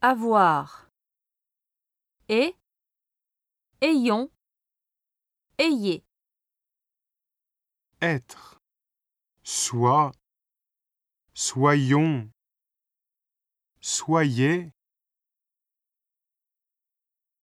avoir. Et, ayons, ayez. être, soit, soyons, soyez,